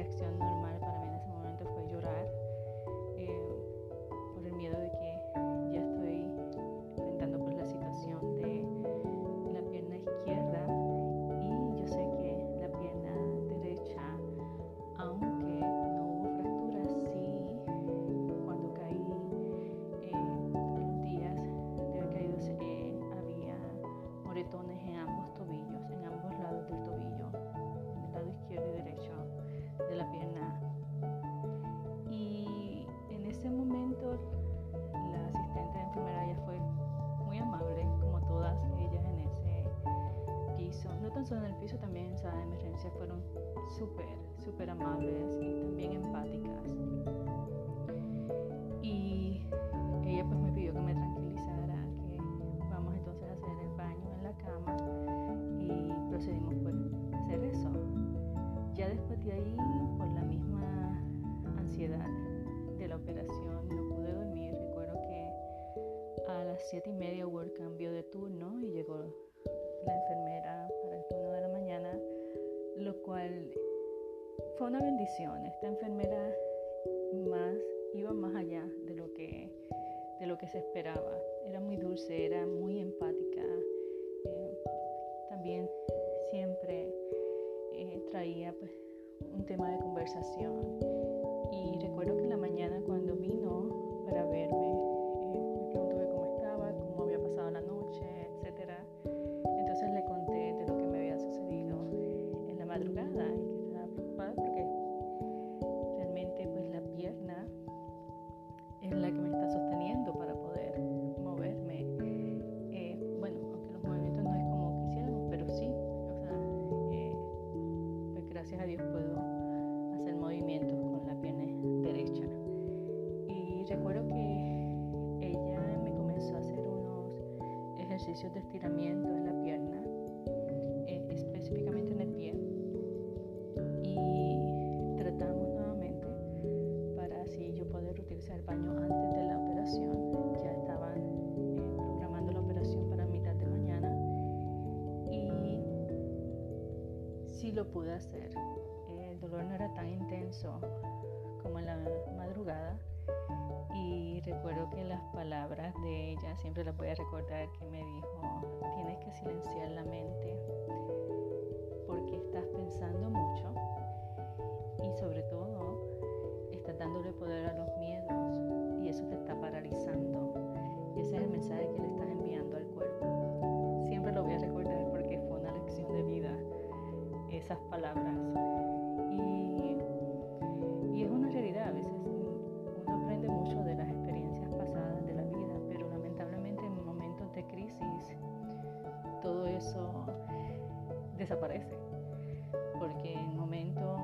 reaccionar fueron súper, súper Esta enfermera más iba más allá de lo que de lo que se esperaba. Era muy dulce, era muy empática. Eh, también siempre eh, traía pues, un tema de conversación. Antes de la operación. Ya estaban eh, programando la operación para mitad de mañana y sí lo pude hacer. El dolor no era tan intenso como en la madrugada y recuerdo que las palabras de ella, siempre las voy a recordar, que me dijo, tienes que silenciar la mente porque estás pensando mucho y sobre todo estás dándole poder a los mensaje que le estás enviando al cuerpo. Siempre lo voy a recordar porque fue una lección de vida esas palabras. Y, y es una realidad, a veces uno aprende mucho de las experiencias pasadas de la vida, pero lamentablemente en momentos de crisis todo eso desaparece, porque en momentos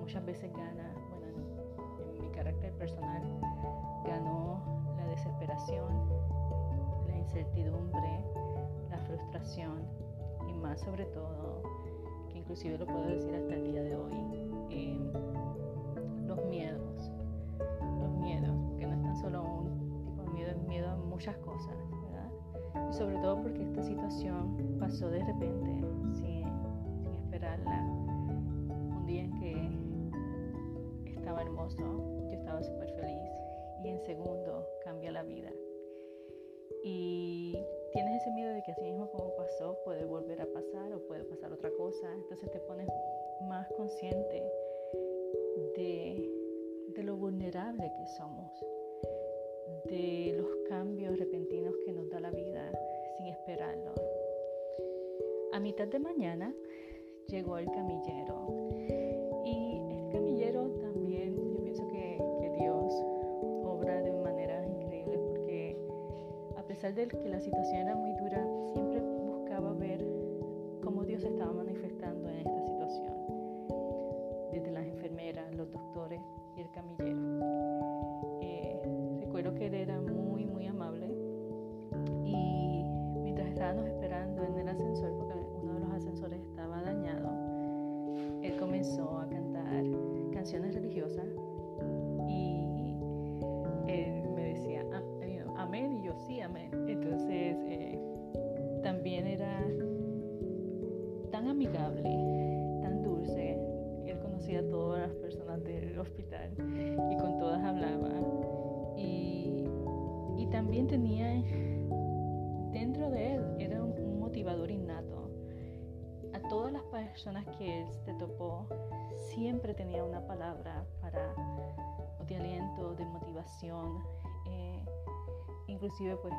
muchas veces gana, bueno, en, mi carácter personal, ganó la desesperación, incertidumbre, la frustración y más sobre todo, que inclusive lo puedo decir hasta el día de hoy, eh, los miedos, los miedos, porque no es tan solo un tipo de miedo, es miedo a muchas cosas, ¿verdad? Y sobre todo porque esta situación pasó de repente, sin, sin esperarla, un día en que estaba hermoso, yo estaba súper feliz y en segundo cambia la vida. Y tienes ese miedo de que así mismo como pasó puede volver a pasar o puede pasar otra cosa, entonces te pones más consciente de, de lo vulnerable que somos, de los cambios repentinos que nos da la vida sin esperarlo. A mitad de mañana llegó el camillero pesar de que la situación era muy dura, siempre buscaba ver cómo Dios estaba manifestando en esta situación, desde las enfermeras, los doctores y el camillero. Eh, recuerdo que él era muy, muy amable y mientras estábamos esperando inclusive pues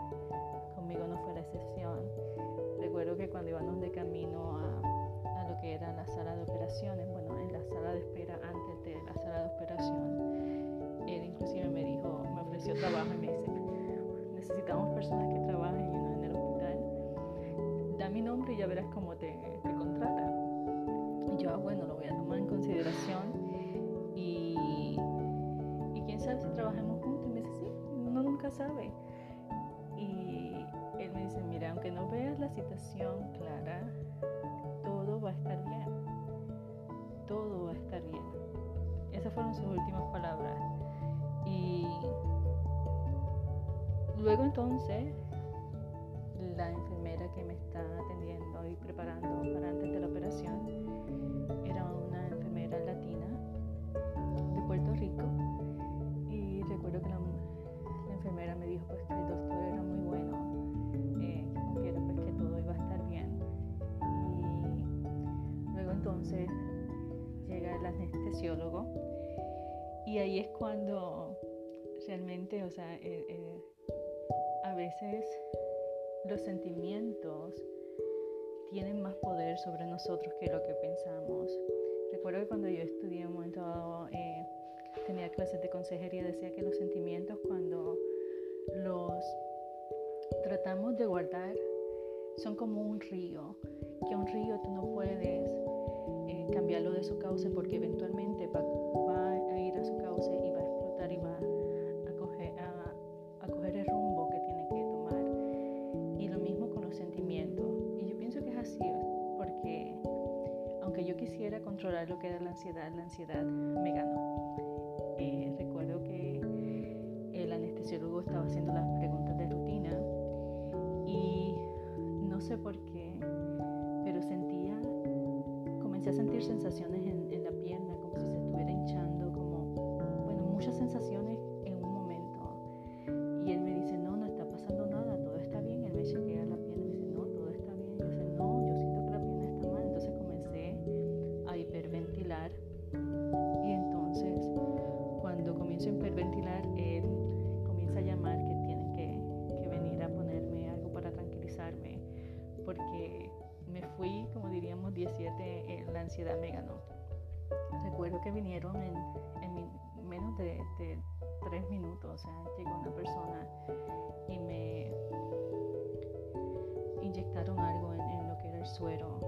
entonces, la enfermera que me está atendiendo y preparando para antes de la operación era una enfermera latina de Puerto Rico recuerdo que la, enfermera me dijo pues que el doctor era muy bueno, eh, que confiara pues que todo iba a estar bien. Y luego entonces llega el anestesiólogo y ahí es cuando realmente, o sea, a veces los sentimientos tienen más poder sobre nosotros que lo que pensamos. Recuerdo que cuando yo estudié un momento dado, tenía clases de consejería, decía que los sentimientos cuando los tratamos de guardar son como un río, que un río tú no puedes eh, cambiarlo de su cauce porque eventualmente va, a ir a su cauce ansiedad, me ganó. Eh, recuerdo que el anestesiólogo estaba haciendo las preguntas de rutina y no sé por qué, pero sentía, comencé a sentir sensaciones Recuerdo que vinieron en, menos de, tres minutos, o sea, llegó una persona y me inyectaron algo en, lo que era el suero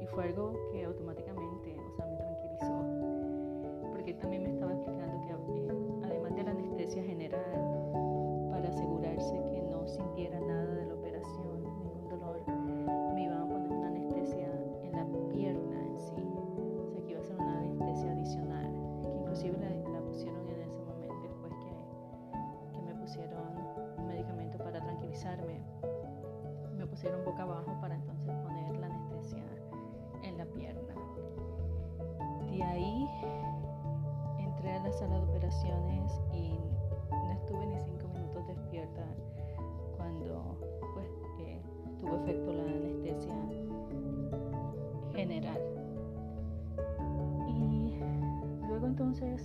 y fue algo que automáticamente, o sea, me tranquilizó, porque también me estaba explicando que eh, además de la anestesia general, para asegurarse que no sintiera nada de la y no estuve ni cinco minutos despierta cuando pues, eh, tuvo efecto la anestesia general. entonces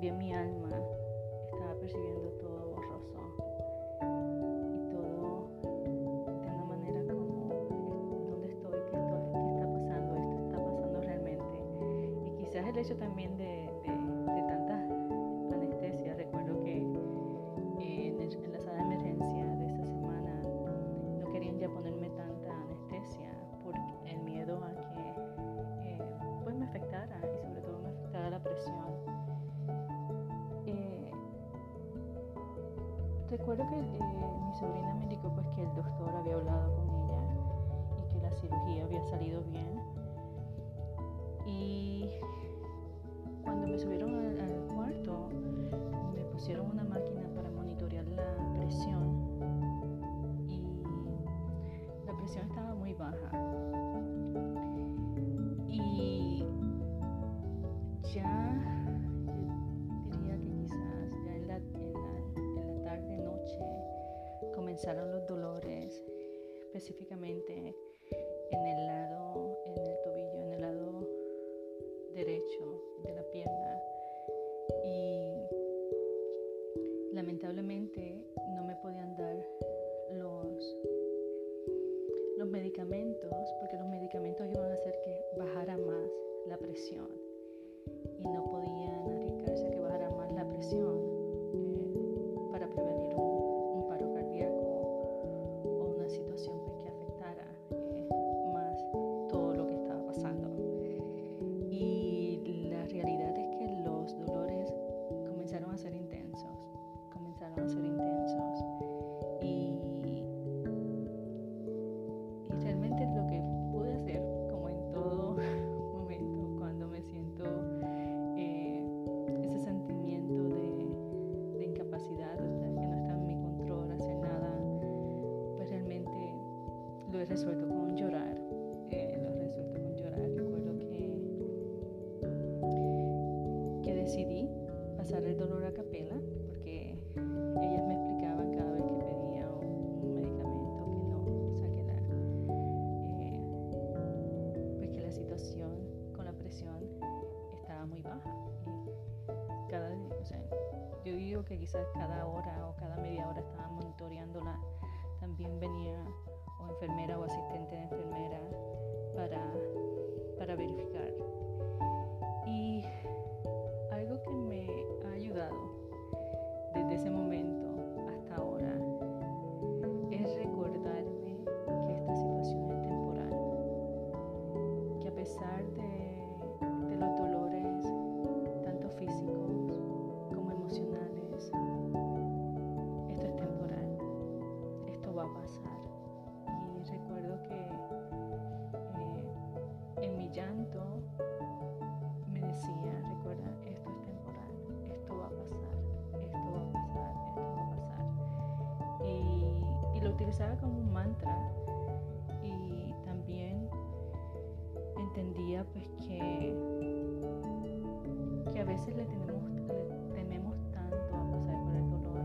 también mi alma estaba percibiendo todo borroso y todo de una manera como dónde estoy, qué, estoy, qué está pasando, esto está pasando realmente y quizás el hecho también de me subieron al, al cuarto, me pusieron una máquina para monitorear la presión y la presión estaba muy baja. El dolor a capela porque ellas me explicaban cada vez que pedía un, medicamento que no, o sea, que la, eh, pues que la situación con la presión estaba muy baja. Y cada, o sea, yo digo que quizás cada hora o cada media hora estaba monitoreándola. También venía enfermera o asistente de enfermera para, para verificar. Pues que, que a veces le, tenemos, le tememos tanto a pasar por el dolor,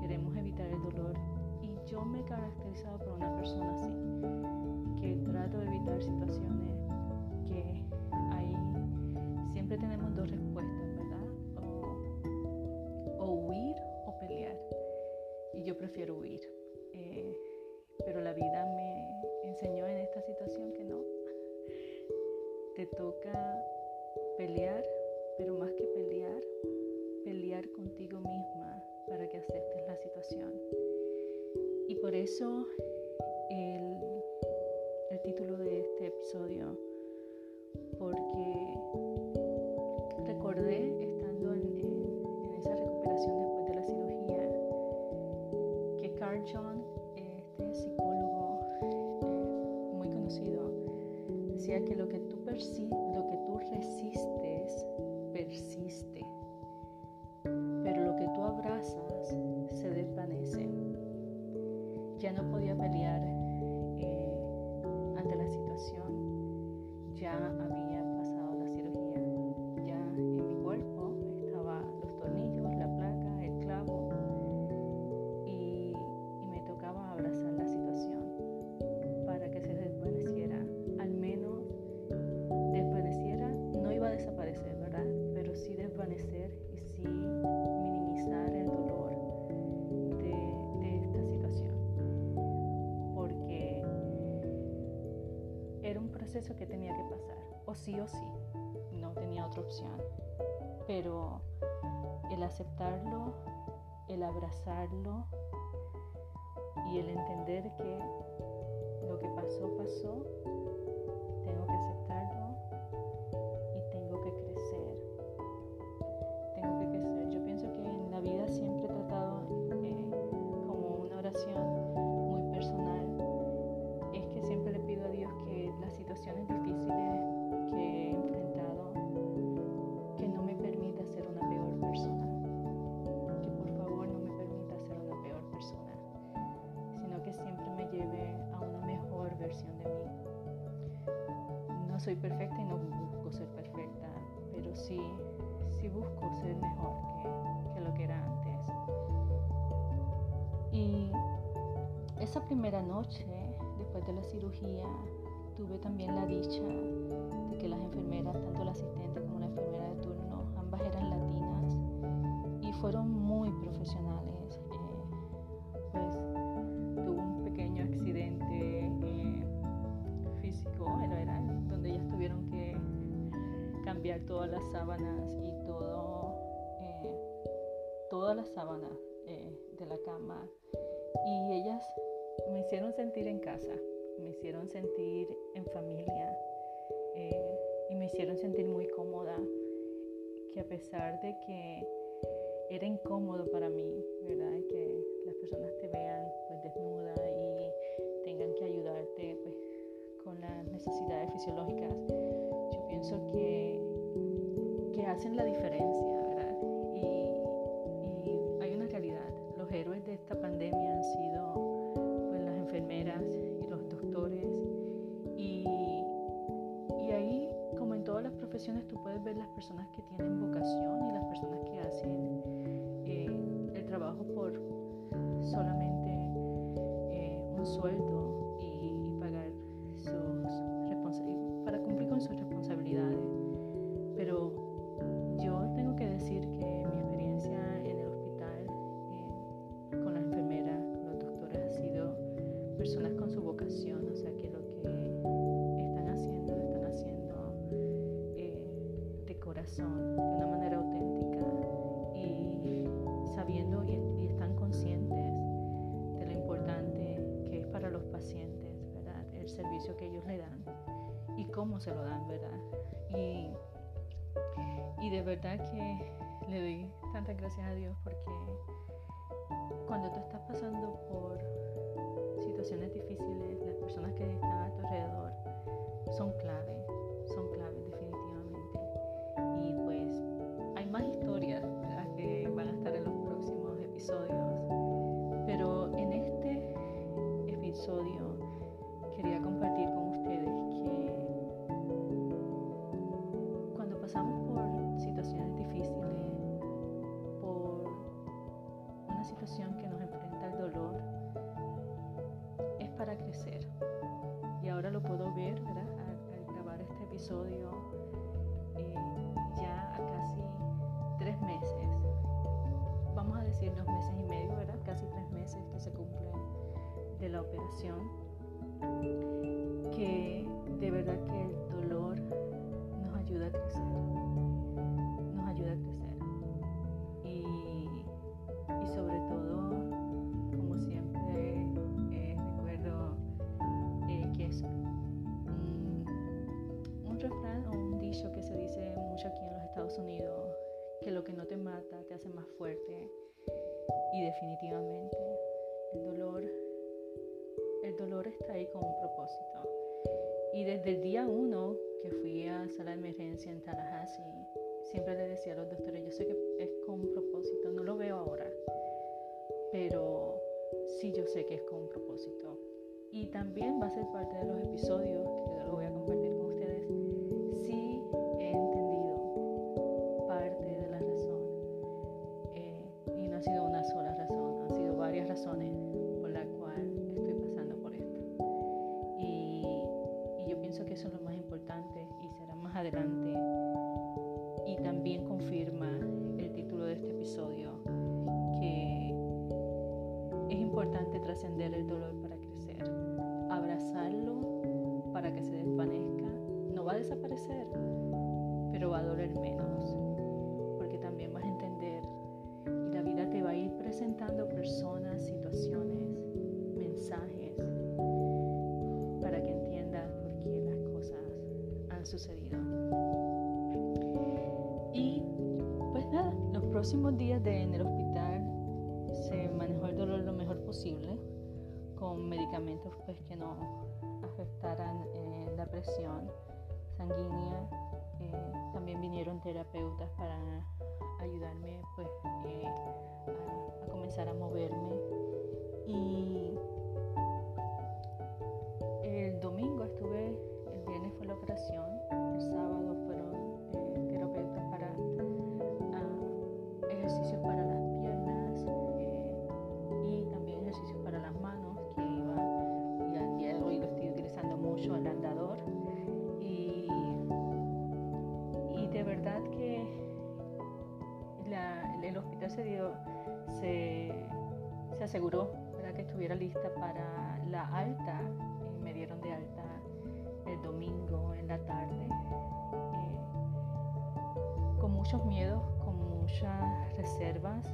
queremos evitar el dolor y yo me he caracterizado por una persona así, que trato de evitar situaciones que ahí siempre tenemos dos respuestas, ¿verdad? O, o huir o pelear. Y yo prefiero huir. Eh, pero la vida me enseñó en esta situación que no. Te toca pelear, pero más que pelear, pelear contigo misma para que aceptes la situación. Y por eso el, el título de este episodio, porque recordé estando en, en esa recuperación después de la cirugía que Carl John decía que lo que lo que tú resistes persiste, pero lo que tú abrazas se desvanece. Ya no podía pelear eh, ante la situación, ya había aceptarlo, el abrazarlo y el entender que soy perfecta y no busco ser perfecta, pero sí, sí busco ser mejor que, lo que era antes. Y esa primera noche, después de la cirugía, tuve también la dicha de que las enfermeras, tanto la asistente como la enfermera de turno, ambas eran latinas y fueron muy profesionales. Eh, pues cambiar todas las sábanas y todo, eh, todas las sábanas eh, de la cama y ellas me hicieron sentir en casa, me hicieron sentir en familia eh, y me hicieron sentir muy cómoda, que a pesar de que era incómodo para mí, ¿verdad? Que las personas te vean pues desnuda y tengan que ayudarte pues con las necesidades fisiológicas, yo pienso que, hacen la diferencia, se lo dan, ¿verdad? Y, y de verdad que le doy tantas gracias a Dios porque cuando tú estás pasando por situaciones difíciles, las personas que están a tu alrededor son clave, episodio, eh, ya a casi tres meses, vamos a decir dos meses y medio, ¿verdad? Casi tres meses que se cumplen de la operación, que lo que no te mata te hace más fuerte. Y definitivamente el dolor, el dolor está ahí con un propósito. Y desde el día uno que fui a sala de emergencia en Tallahassee, siempre le decía a los doctores, yo sé que es con un propósito, no lo veo ahora, pero sí yo sé que es con un propósito. Y también va a ser parte de los episodios que trascender el dolor para crecer, abrazarlo para que se desvanezca, no va a desaparecer, pero va a doler menos, porque también vas a entender y la vida te va a ir presentando personas, situaciones, mensajes, para que entiendas por qué las cosas han sucedido. Y pues nada, los próximos días de, en el hospital medicamentos pues que no afectaran eh, la presión sanguínea. Eh, también vinieron terapeutas para ayudarme pues eh, a, a, comenzar a moverme y aseguró ¿verdad? que estuviera lista para la alta y me dieron de alta el domingo en la tarde eh, con muchos miedos con muchas reservas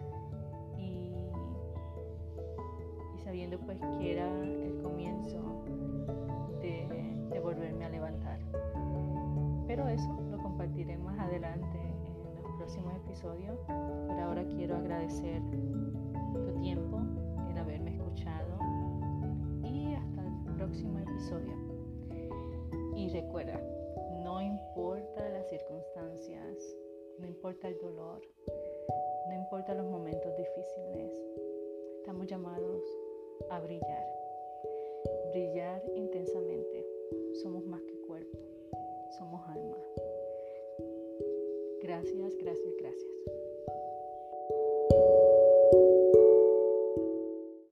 y, y sabiendo pues que era el comienzo de, de volverme a levantar pero eso lo compartiré más adelante en los próximos episodios por ahora quiero agradecer tu tiempo y hasta el próximo episodio. Y recuerda no importa las circunstancias no importa el dolor no importa los momentos difíciles estamos llamados a brillar. Brillar intensamente. Somos más que cuerpo somos alma. Gracias gracias gracias